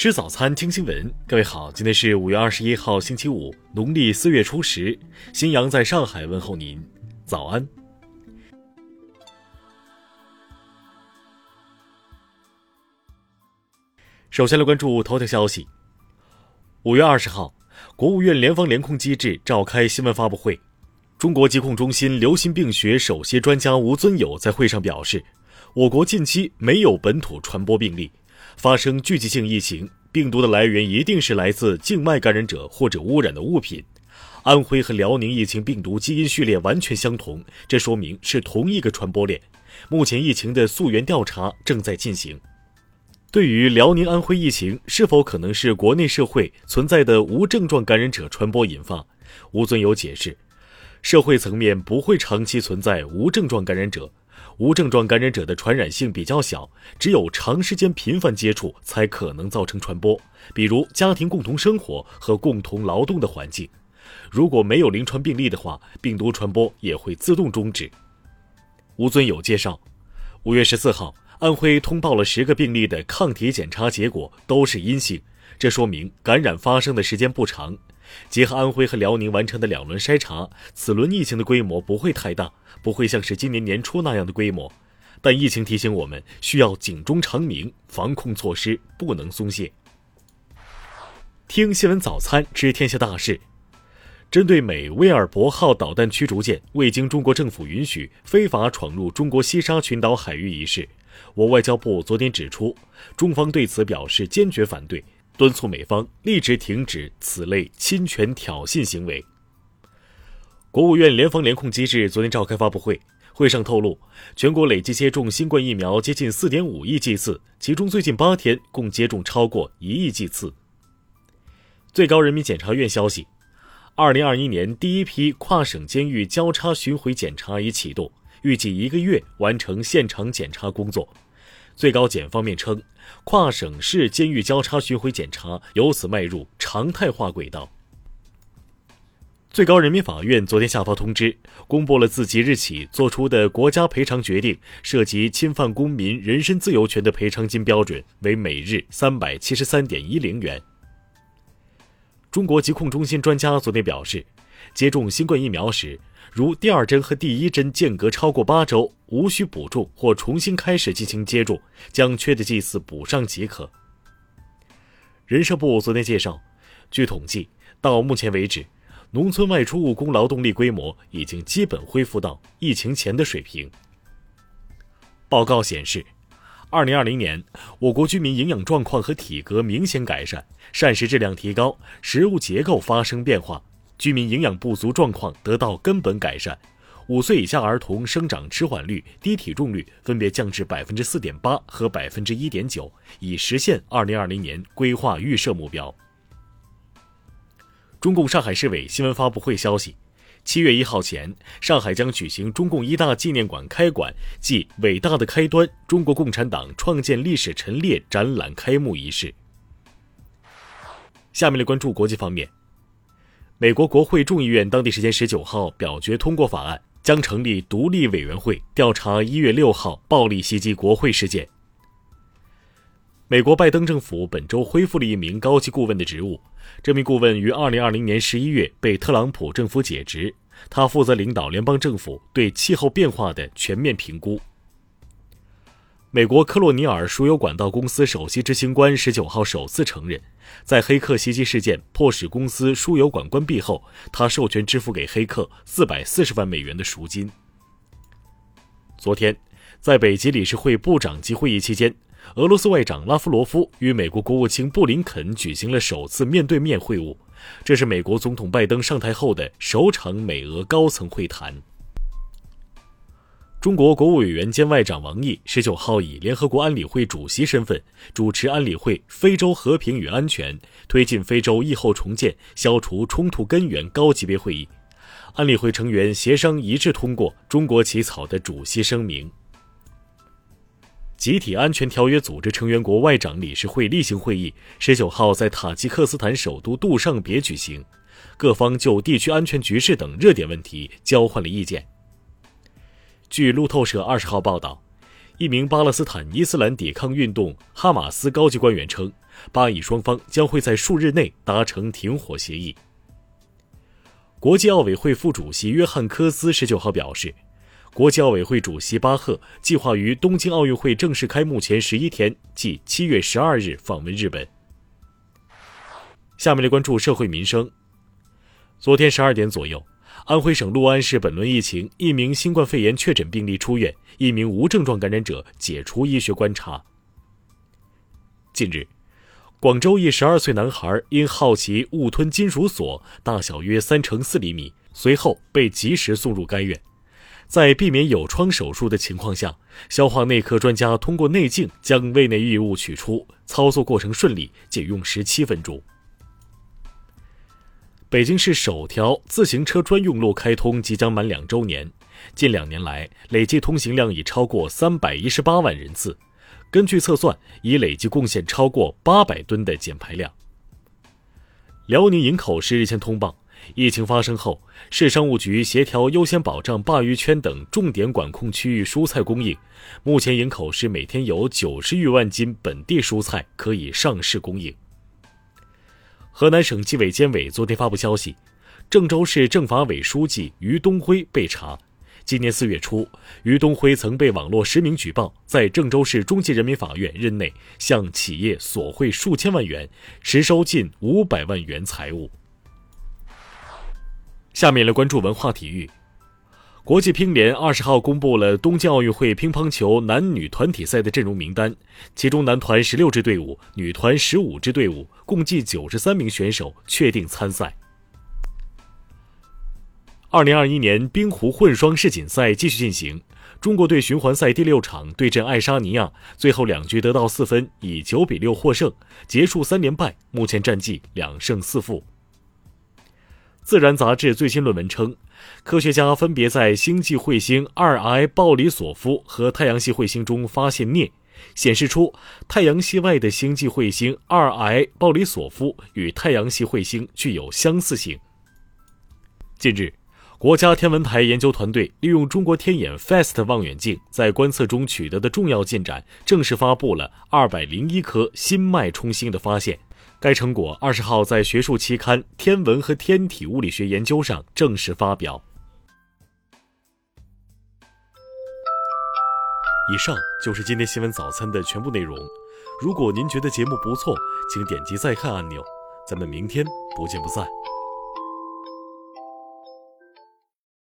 吃早餐，听新闻。各位好，今天是五月二十一号，星期五，农历四月初十。新阳在上海问候您，早安。首先来关注头条消息。五月二十号，国务院联防联控机制召开新闻发布会，中国疾控中心流行病学首席专家吴尊友在会上表示，我国近期没有本土传播病例。发生聚集性疫情，病毒的来源一定是来自境外感染者或者污染的物品。安徽和辽宁疫情病毒基因序列完全相同，这说明是同一个传播链。目前疫情的溯源调查正在进行。对于辽宁、安徽疫情是否可能是国内社会存在的无症状感染者传播引发，吴尊友解释，社会层面不会长期存在无症状感染者。无症状感染者的传染性比较小，只有长时间频繁接触才可能造成传播，比如家庭共同生活和共同劳动的环境。如果没有临床病例的话，病毒传播也会自动终止。吴尊友介绍，五月十四号，安徽通报了十个病例的抗体检查结果都是阴性，这说明感染发生的时间不长。结合安徽和辽宁完成的两轮筛查，此轮疫情的规模不会太大，不会像是今年年初那样的规模。但疫情提醒我们，需要警钟长鸣，防控措施不能松懈。听新闻早餐知天下大事。针对美威尔伯号导弹驱逐舰未经中国政府允许非法闯入中国西沙群岛海域一事，我外交部昨天指出，中方对此表示坚决反对。敦促美方立即停止此类侵权挑衅行为。国务院联防联控机制昨天召开发布会，会上透露，全国累计接种新冠疫苗接近四点五亿剂次，其中最近八天共接种超过一亿剂次。最高人民检察院消息，二零二一年第一批跨省监狱交叉巡回检查已启动，预计一个月完成现场检查工作。最高检方面称，跨省市监狱交叉巡回检查由此迈入常态化轨道。最高人民法院昨天下发通知，公布了自即日起作出的国家赔偿决定，涉及侵犯公民人身自由权的赔偿金标准为每日三百七十三点一零元。中国疾控中心专家昨天表示，接种新冠疫苗时。如第二针和第一针间隔超过八周，无需补种或重新开始进行接种，将缺的剂次补上即可。人社部昨天介绍，据统计，到目前为止，农村外出务工劳动力规模已经基本恢复到疫情前的水平。报告显示，二零二零年，我国居民营养状况和体格明显改善，膳食质量提高，食物结构发生变化。居民营养不足状况得到根本改善，五岁以下儿童生长迟缓率、低体重率分别降至百分之四点八和百分之一点九，已实现二零二零年规划预设目标。中共上海市委新闻发布会消息，七月一号前，上海将举行中共一大纪念馆开馆暨“伟大的开端：中国共产党创建历史陈列”展览开幕仪式。下面来关注国际方面。美国国会众议院当地时间十九号表决通过法案，将成立独立委员会调查一月六号暴力袭击国会事件。美国拜登政府本周恢复了一名高级顾问的职务，这名顾问于二零二零年十一月被特朗普政府解职，他负责领导联邦政府对气候变化的全面评估。美国科洛尼尔输油管道公司首席执行官十九号首次承认，在黑客袭击事件迫使公司输油管关闭后，他授权支付给黑客四百四十万美元的赎金。昨天，在北极理事会部长级会议期间，俄罗斯外长拉夫罗夫与美国国务卿布林肯举行了首次面对面会晤，这是美国总统拜登上台后的首场美俄高层会谈。中国国务委员兼外长王毅十九号以联合国安理会主席身份主持安理会非洲和平与安全、推进非洲疫后重建、消除冲突根源高级别会议。安理会成员协商一致通过中国起草的主席声明。集体安全条约组织成员国外长理事会例行会议十九号在塔吉克斯坦首都杜尚别举行，各方就地区安全局势等热点问题交换了意见。据路透社二十号报道，一名巴勒斯坦伊斯兰抵抗运动哈马斯高级官员称，巴以双方将会在数日内达成停火协议。国际奥委会副主席约翰·科斯十九号表示，国际奥委会主席巴赫计划于东京奥运会正式开幕前十一天，即七月十二日访问日本。下面来关注社会民生。昨天十二点左右。安徽省六安市本轮疫情，一名新冠肺炎确诊病例出院，一名无症状感染者解除医学观察。近日，广州一十二岁男孩因好奇误吞金属锁，大小约三乘四厘米，随后被及时送入该院。在避免有创手术的情况下，消化内科专家通过内镜将胃内异物取出，操作过程顺利，仅用时七分钟。北京市首条自行车专用路开通即将满两周年，近两年来累计通行量已超过三百一十八万人次。根据测算，已累计贡献超过八百吨的减排量。辽宁营口市日前通报，疫情发生后，市商务局协调优先保障鲅鱼圈等重点管控区域蔬菜供应。目前，营口市每天有九十余万斤本地蔬菜可以上市供应。河南省纪委监委昨天发布消息，郑州市政法委书记于东辉被查。今年四月初，于东辉曾被网络实名举报，在郑州市中级人民法院任内向企业索贿数千万元，实收近五百万元财物。下面来关注文化体育。国际乒联二十号公布了东京奥运会乒乓球男女团体赛的阵容名单，其中男团十六支队伍，女团十五支队伍，共计九十三名选手确定参赛。二零二一年冰壶混双世锦赛继续进行，中国队循环赛第六场对阵爱沙尼亚，最后两局得到四分，以九比六获胜，结束三连败，目前战绩两胜四负。自然杂志最新论文称。科学家分别在星际彗星二 I 鲍里索夫和太阳系彗星中发现镍，显示出太阳系外的星际彗星二 I 鲍里索夫与太阳系彗星具有相似性。近日，国家天文台研究团队利用中国天眼 FAST 望远镜在观测中取得的重要进展，正式发布了二百零一颗新脉冲星的发现。该成果二十号在学术期刊《天文和天体物理学研究》上正式发表。以上就是今天新闻早餐的全部内容。如果您觉得节目不错，请点击再看按钮。咱们明天不见不散。